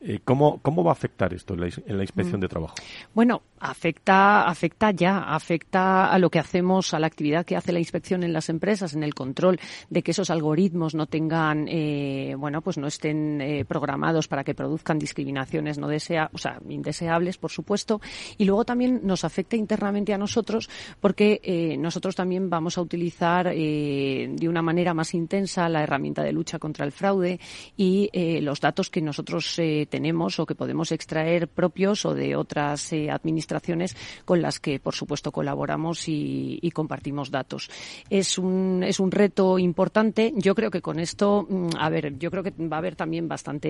eh, ¿cómo, ¿Cómo va a afectar esto en la, inspección mm. de trabajo? Bueno, afecta, afecta ya, afecta a lo que hacemos, a la actividad que hace la inspección en las empresas, en el control de que esos algoritmos no tengan, eh, bueno, pues no estén eh, programados para que produzcan discriminaciones no desea, o sea, indeseables, por supuesto. Y luego también nos afecta internamente a nosotros porque nosotros también vamos a utilizar de una manera más intensa la herramienta de lucha contra el fraude y los datos que nosotros tenemos o que podemos extraer propios o de otras eh, administraciones con las que, por supuesto, colaboramos y, compartimos datos. Es un, es un reto importante. Yo creo que con esto, mm, a ver, yo creo que va a haber también bastante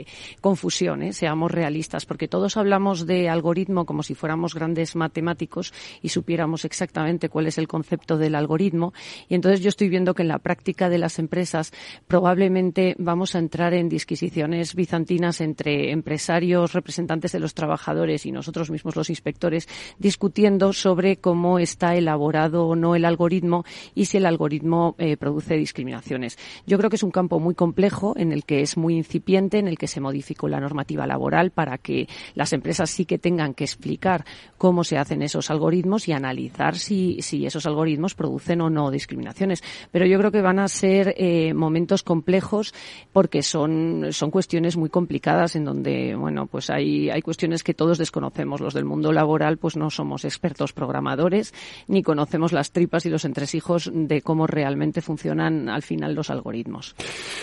eh, confusión, ¿eh? seamos realistas, porque todos hablamos de algoritmo como si fuéramos grandes matemáticos y supiéramos exactamente cuál es el concepto del algoritmo. Y entonces yo estoy viendo que en la práctica de las empresas probablemente vamos a entrar en disquisiciones bizantinas entre empresarios, representantes de los trabajadores y nosotros mismos los inspectores discutiendo sobre cómo está elaborado o no el algoritmo y si el algoritmo eh, produce discriminaciones. Yo creo que es un campo muy complejo en el que es muy incipiente, en el que se modificó la normativa laboral para que las empresas sí que tengan que explicar cómo se hacen esos algoritmos y analizar si, si esos algoritmos producen o no discriminaciones. Pero yo creo que van a ser eh, momentos complejos porque son, son cuestiones muy complicadas complicadas en donde, bueno, pues hay, hay cuestiones que todos desconocemos. Los del mundo laboral, pues no somos expertos programadores ni conocemos las tripas y los entresijos de cómo realmente funcionan al final los algoritmos.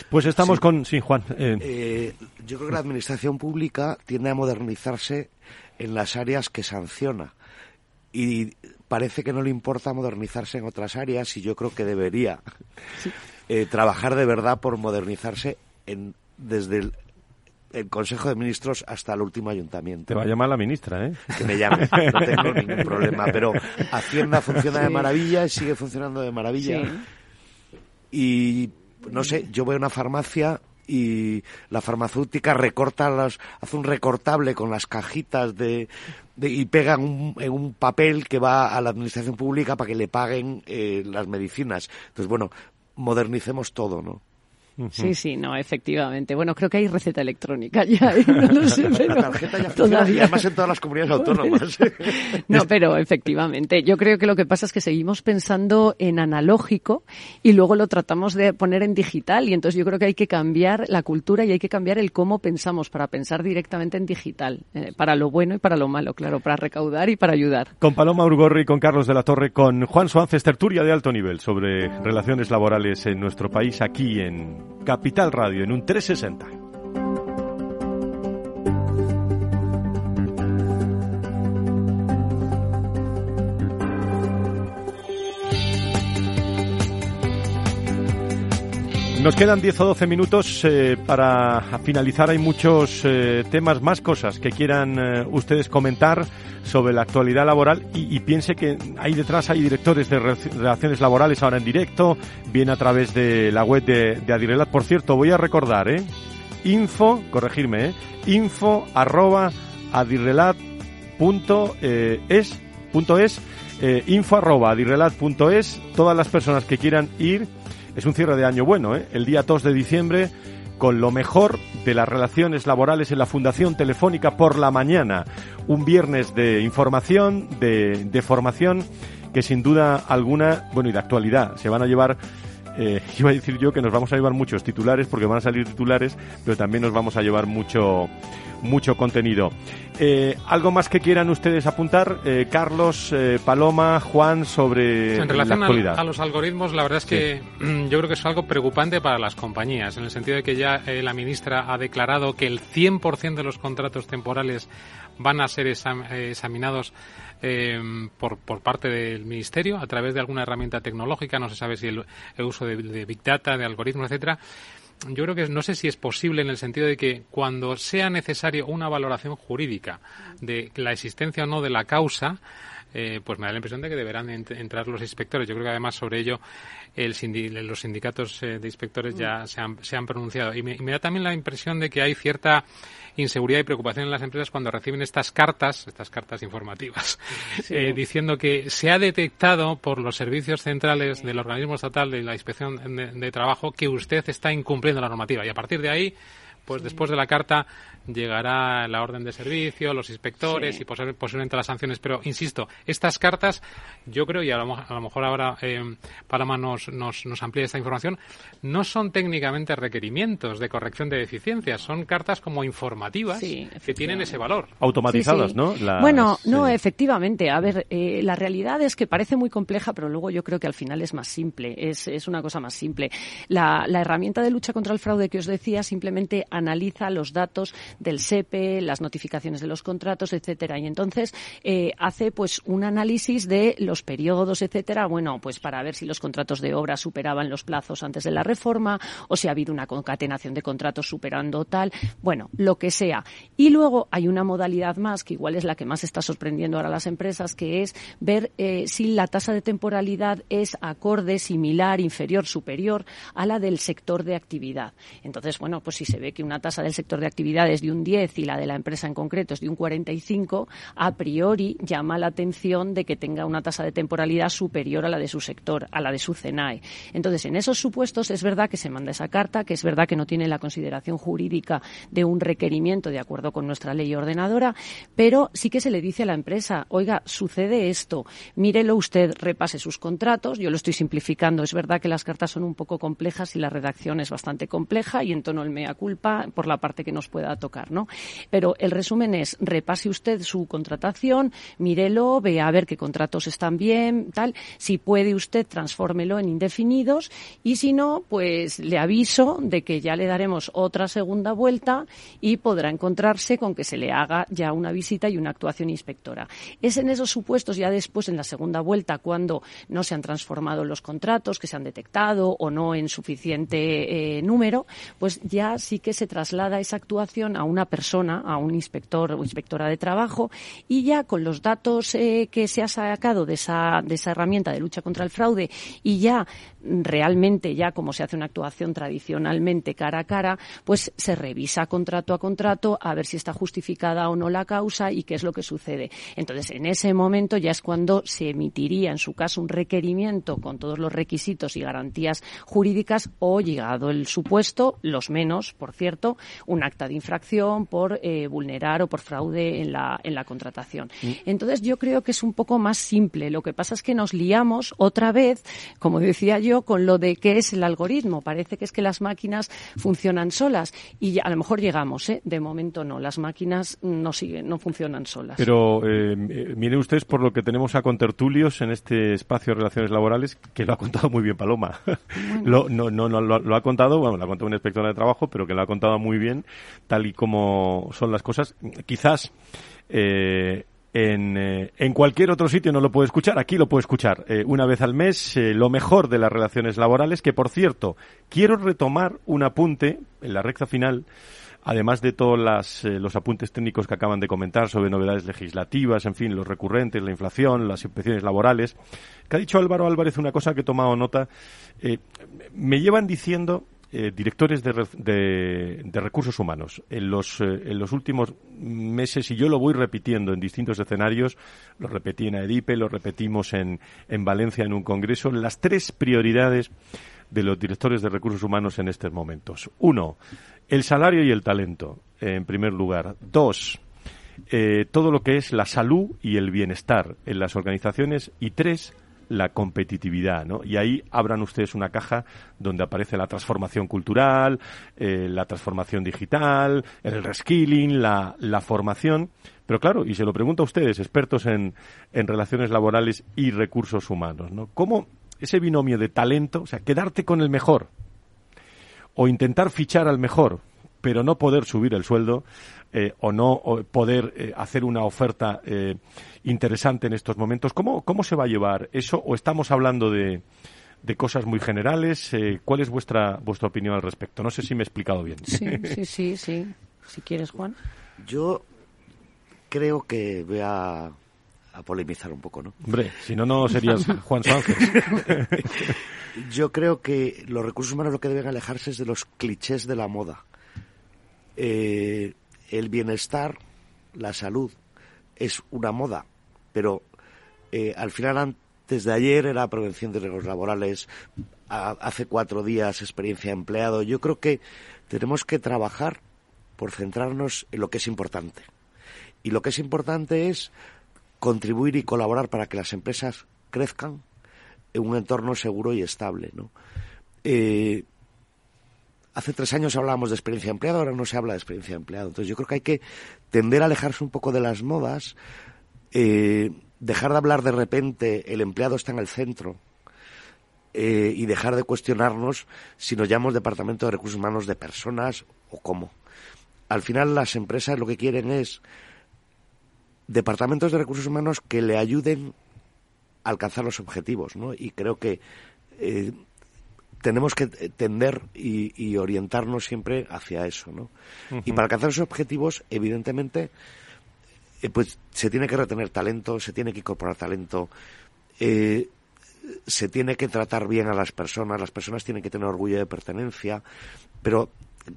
Pues estamos con, sí, Juan. Eh. Eh, yo creo que la administración pública tiende a modernizarse en las áreas que sanciona y parece que no le importa modernizarse en otras áreas y yo creo que debería eh, trabajar de verdad por modernizarse en, desde el, Consejo de Ministros hasta el último ayuntamiento. Te va a llamar la ministra, ¿eh? Que me llame, no tengo ningún problema. Pero Hacienda funciona de maravilla y sigue funcionando de maravilla. Y, no sé, yo voy a una farmacia y la farmacéutica recorta las, hace un recortable con las cajitas de, y pega en un papel que va a la administración pública para que le paguen eh, las medicinas. Entonces, bueno, modernicemos todo, ¿no? Sí, sí, no, efectivamente. Bueno, creo que hay receta electrónica ya, ¿eh? no lo sé, pero La tarjeta ya todavía. Y además en todas las comunidades autónomas. no, pero efectivamente. Yo creo que lo que pasa es que seguimos pensando en analógico y luego lo tratamos de poner en digital y entonces yo creo que hay que cambiar la cultura y hay que cambiar el cómo pensamos para pensar directamente en digital, eh, para lo bueno y para lo malo, claro, para recaudar y para ayudar. Con Paloma Urgorri, con Carlos de la Torre, con Juan Suárez, tertulia de alto nivel sobre relaciones laborales en nuestro país aquí en Capital Radio en un 360. Nos quedan 10 o 12 minutos eh, para finalizar. Hay muchos eh, temas, más cosas que quieran eh, ustedes comentar sobre la actualidad laboral y, piense que ahí detrás hay directores de relaciones laborales ahora en directo, bien a través de la web de, de Adirelat. Por cierto, voy a recordar, ¿eh? Info, corregirme, ¿eh? Info arroba punto, es, punto es, info es. Todas las personas que quieran ir es un cierre de año bueno, ¿eh? El día 2 de diciembre con lo mejor de las relaciones laborales en la Fundación Telefónica por la mañana. Un viernes de información, de, de formación, que sin duda alguna, bueno, y de actualidad, se van a llevar eh, iba a decir yo que nos vamos a llevar muchos titulares porque van a salir titulares, pero también nos vamos a llevar mucho mucho contenido. Eh, ¿Algo más que quieran ustedes apuntar? Eh, Carlos, eh, Paloma, Juan, sobre en relación la actualidad. A, los algoritmos, la verdad es que yo creo que es algo preocupante para las compañías, en el sentido de que ya la ministra ha declarado que el 100% de los contratos temporales van a ser examinados por, por parte del Ministerio a través de alguna herramienta tecnológica, no se sabe si el, uso de, de, Big Data, de algoritmos, etcétera. Yo creo que no sé si es posible en el sentido de que cuando sea necesario una valoración jurídica de la existencia o no de la causa, eh, pues me da la impresión de que deberán entrar los inspectores. Yo creo que además sobre ello el los sindicatos eh, de inspectores ya se han, se han pronunciado. Y me, da también la impresión de que hay cierta inseguridad y preocupación en las empresas cuando reciben estas cartas, estas cartas informativas, eh, diciendo que se ha detectado por los servicios centrales del organismo estatal de la inspección de trabajo que usted está incumpliendo la normativa. Y a partir de ahí pues después de la carta llegará la orden de servicio, los inspectores y posiblemente las sanciones. Pero, insisto, estas cartas, yo creo, y a lo, mejor ahora eh, Paloma nos, nos, nos, amplía esta información, no son técnicamente requerimientos de corrección de deficiencias, son cartas como informativas que tienen ese valor. Automatizadas, ¿no? bueno, no, efectivamente. A ver, eh, la realidad es que parece muy compleja, pero luego yo creo que al final es más simple, es, es una cosa más simple. La, la herramienta de lucha contra el fraude que os decía simplemente analiza los datos del SEPE, las notificaciones de los contratos, etcétera. Y entonces eh, hace pues un análisis de los periodos, etcétera, bueno, pues para ver si los contratos de obra superaban los plazos antes de la reforma o si ha habido una concatenación de contratos superando tal, bueno, lo que sea. Y luego hay una modalidad más que igual es la que más está sorprendiendo ahora a las empresas, que es ver eh, si la tasa de temporalidad es acorde, similar, inferior, superior a la del sector de actividad. Entonces, bueno, pues si se ve que una tasa del sector de actividad es de un 10 y la de la empresa en concreto es de un 45, a priori llama la atención de que tenga una tasa de temporalidad superior a la de su sector, a la de su CENAE. Entonces, en esos supuestos es verdad que se manda esa carta, que es verdad que no tiene la consideración jurídica de un requerimiento de acuerdo con nuestra ley ordenadora, pero sí que se le dice a la empresa, oiga, sucede esto, mírelo usted, repase sus contratos, yo lo estoy simplificando, es verdad que las cartas son un poco complejas y la redacción es bastante compleja y en tono el mea culpa, por la parte que nos pueda tocar, Pero el resumen es, repase usted su contratación, mírelo, vea a ver qué contratos están bien, tal. Si puede usted, transfórmelo en indefinidos y si no, pues le aviso de que ya le daremos otra segunda vuelta y podrá encontrarse con que se le haga ya una visita y una actuación inspectora. Es en esos supuestos ya después, en la segunda vuelta, cuando no se han transformado los contratos, que se han detectado o no en suficiente eh, número, pues ya sí que se traslada esa actuación a una persona, a un inspector o inspectora de trabajo, y ya con los datos eh, que se ha sacado de esa, de esa herramienta de lucha contra el fraude y ya realmente, ya como se hace una actuación tradicionalmente cara a cara, pues se revisa contrato a contrato a ver si está justificada o no la causa y qué es lo que sucede. Entonces, en ese momento ya es cuando se emitiría, en su caso, un requerimiento con todos los requisitos y garantías jurídicas o, llegado el supuesto, los menos, por cierto, un acta de infracción por eh, vulnerar o por fraude en la, en la contratación. Mm. Entonces, yo creo que es un poco más simple. Lo que pasa es que nos liamos otra vez, como decía yo, con lo de qué es el algoritmo. Parece que es que las máquinas funcionan solas y a lo mejor llegamos, ¿eh? de momento no. Las máquinas no siguen, no funcionan solas. Pero eh, miren ustedes por lo que tenemos a contertulios en este espacio de relaciones laborales, que lo ha contado muy bien Paloma. lo, no, no, no, lo, ha contado, bueno, lo ha contado una inspectora de trabajo, pero que lo ha contado muy bien, tal y como son las cosas. Quizás eh, en, eh, en, cualquier otro sitio no lo puede escuchar, aquí lo puede escuchar eh, una vez al mes, eh, lo mejor de las relaciones laborales, que por cierto, quiero retomar un apunte en la recta final, además de todos las, los apuntes técnicos que acaban de comentar sobre novedades legislativas, en fin, los recurrentes, la inflación, las inspecciones laborales, que ha dicho Álvaro Álvarez una cosa que he tomado nota, me llevan diciendo eh, directores de, de, recursos humanos en los, eh, en los últimos meses, y yo lo voy repitiendo en distintos escenarios, lo repetí en AEDIPE, lo repetimos en, en Valencia en un congreso, las tres prioridades de los directores de recursos humanos en estos momentos. Uno, el salario y el talento, en primer lugar. Dos, eh, todo lo que es la salud y el bienestar en las organizaciones. Y tres, la competitividad, ¿no? Y ahí abran ustedes una caja donde aparece la transformación cultural, eh, la transformación digital, el reskilling, la, la formación. Pero claro, y se lo pregunto a ustedes, expertos en, en relaciones laborales y recursos humanos, ¿no? ¿Cómo ese binomio de talento, o sea, quedarte con el mejor o intentar fichar al mejor, pero no poder subir el sueldo eh, o no poder eh, hacer una oferta eh, interesante en estos momentos. ¿Cómo, ¿Cómo se va a llevar eso? ¿O estamos hablando de, de cosas muy generales? ¿Cuál es vuestra, vuestra opinión al respecto? No sé si me he explicado bien. Sí, sí, sí, sí. Si quieres, Juan. Yo creo que voy a, a polemizar un poco, ¿no? Hombre, si no, no serías Juan Sánchez. Yo creo que los recursos humanos lo que deben alejarse es de los clichés de la moda. Eh, el bienestar, la salud, es una moda, pero eh, al final antes de ayer era prevención de riesgos laborales, hace cuatro días experiencia de empleado. Yo creo que tenemos que trabajar por centrarnos en lo que es importante. Y lo que es importante es contribuir y colaborar para que las empresas crezcan en un entorno seguro y estable. ¿no? Eh, hace tres años hablábamos de experiencia de empleado, ahora no se habla de experiencia de empleado. Entonces yo creo que hay que tender a alejarse un poco de las modas, eh, dejar de hablar de repente el empleado está en el centro eh, y dejar de cuestionarnos si nos llamamos Departamento de Recursos Humanos de personas o cómo. Al final las empresas lo que quieren es departamentos de recursos humanos que le ayuden a alcanzar los objetivos, ¿no? Y creo que eh, tenemos que tender y, orientarnos siempre hacia eso, ¿no? Y para alcanzar esos objetivos, evidentemente, eh, pues se tiene que retener talento, se tiene que incorporar talento, eh, se tiene que tratar bien a las personas, las personas tienen que tener orgullo de pertenencia, pero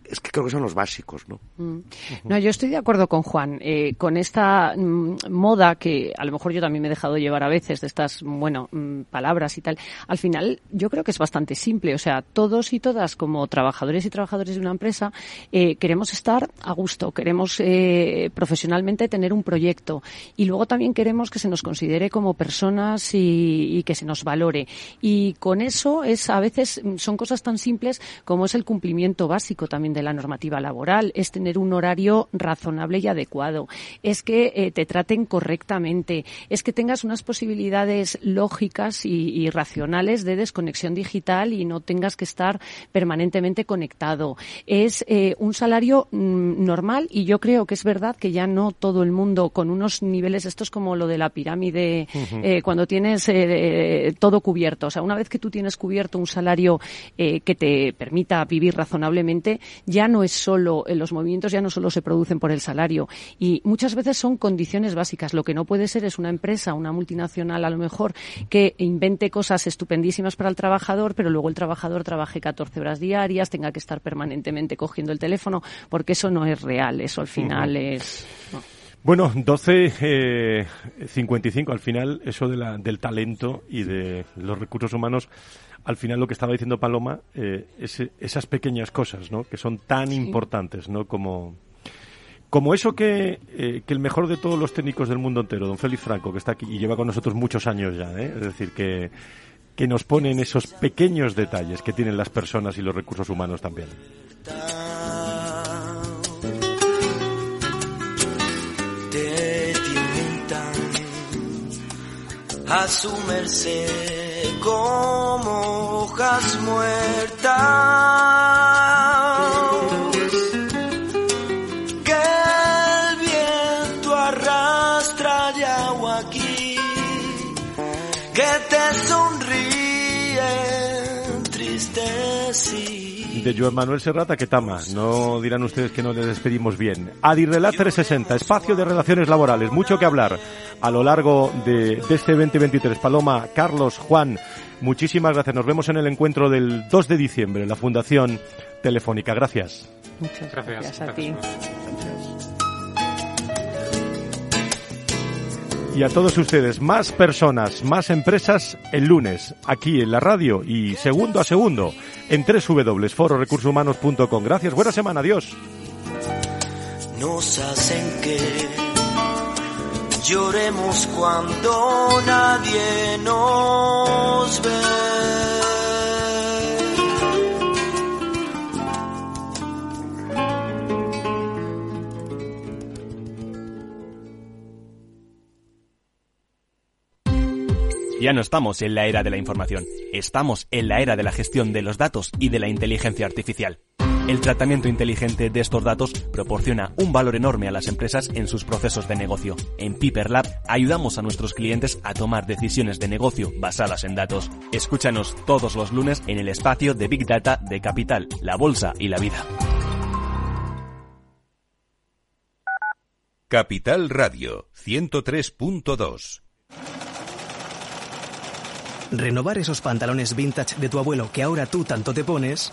es que creo que son los básicos, ¿no? Mm. No, yo estoy de acuerdo con Juan, eh, con esta mm, moda que a lo mejor yo también me he dejado llevar a veces de estas, bueno, mm, palabras y tal. Al final, yo creo que es bastante simple. O sea, todos y todas, como trabajadores y trabajadores de una empresa, eh, queremos estar a gusto, queremos eh, profesionalmente tener un proyecto y luego también queremos que se nos considere como personas y, y que se nos valore. Y con eso es, a veces, son cosas tan simples como es el cumplimiento básico también también de la normativa laboral, es tener un horario razonable y adecuado, es que eh, te traten correctamente, es que tengas unas posibilidades lógicas y, racionales de desconexión digital y no tengas que estar permanentemente conectado. Es eh, un salario mm, normal y yo creo que es verdad que ya no todo el mundo con unos niveles, esto es como lo de la pirámide, eh, cuando tienes todo cubierto. O sea, una vez que tú tienes cubierto un salario que te permita vivir razonablemente, ya no es solo, los movimientos ya no solo se producen por el salario. Y muchas veces son condiciones básicas. Lo que no puede ser es una empresa, una multinacional a lo mejor, que invente cosas estupendísimas para el trabajador, pero luego el trabajador trabaje 14 horas diarias, tenga que estar permanentemente cogiendo el teléfono, porque eso no es real, eso al final es... Bueno, 12.55 eh, al final, eso de la, del talento y de los recursos humanos, al final lo que estaba diciendo Paloma, eh, es, esas pequeñas cosas, ¿no? Que son tan importantes, ¿no? Como, como eso que, eh, que el mejor de todos los técnicos del mundo entero, don Félix Franco, que está aquí y lleva con nosotros muchos años ya, ¿eh? es decir, que, que nos ponen esos pequeños detalles que tienen las personas y los recursos humanos también. a su merced como hojas muertas. De Joan Manuel Serrata que tama. No dirán ustedes que no le despedimos bien. Adirrelat 360, espacio de relaciones laborales. Mucho que hablar a lo largo de, este 2023. Paloma, Carlos, Juan, muchísimas gracias. Nos vemos en el encuentro del 2 de diciembre en la Fundación Telefónica. Gracias. Muchas gracias, a ti. y a todos ustedes, más personas, más empresas el lunes, aquí en la radio y segundo a segundo en www.fororecursoshumanos.com. Gracias, buena semana, adiós. Nos hacen que lloremos cuando nadie nos ve. Ya no estamos en la era de la información, estamos en la era de la gestión de los datos y de la inteligencia artificial. El tratamiento inteligente de estos datos proporciona un valor enorme a las empresas en sus procesos de negocio. En Piper Lab ayudamos a nuestros clientes a tomar decisiones de negocio basadas en datos. Escúchanos todos los lunes en el espacio de Big Data de Capital, la Bolsa y la Vida. Capital Radio 103.2 Renovar esos pantalones vintage de tu abuelo que ahora tú tanto te pones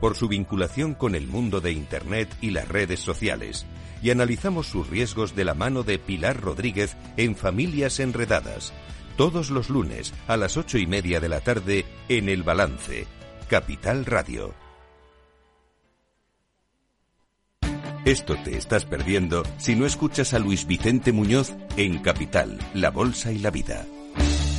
por su vinculación con el mundo de Internet y las redes sociales, y analizamos sus riesgos de la mano de Pilar Rodríguez en Familias Enredadas, todos los lunes a las ocho y media de la tarde en El Balance, Capital Radio. Esto te estás perdiendo si no escuchas a Luis Vicente Muñoz en Capital, La Bolsa y la Vida.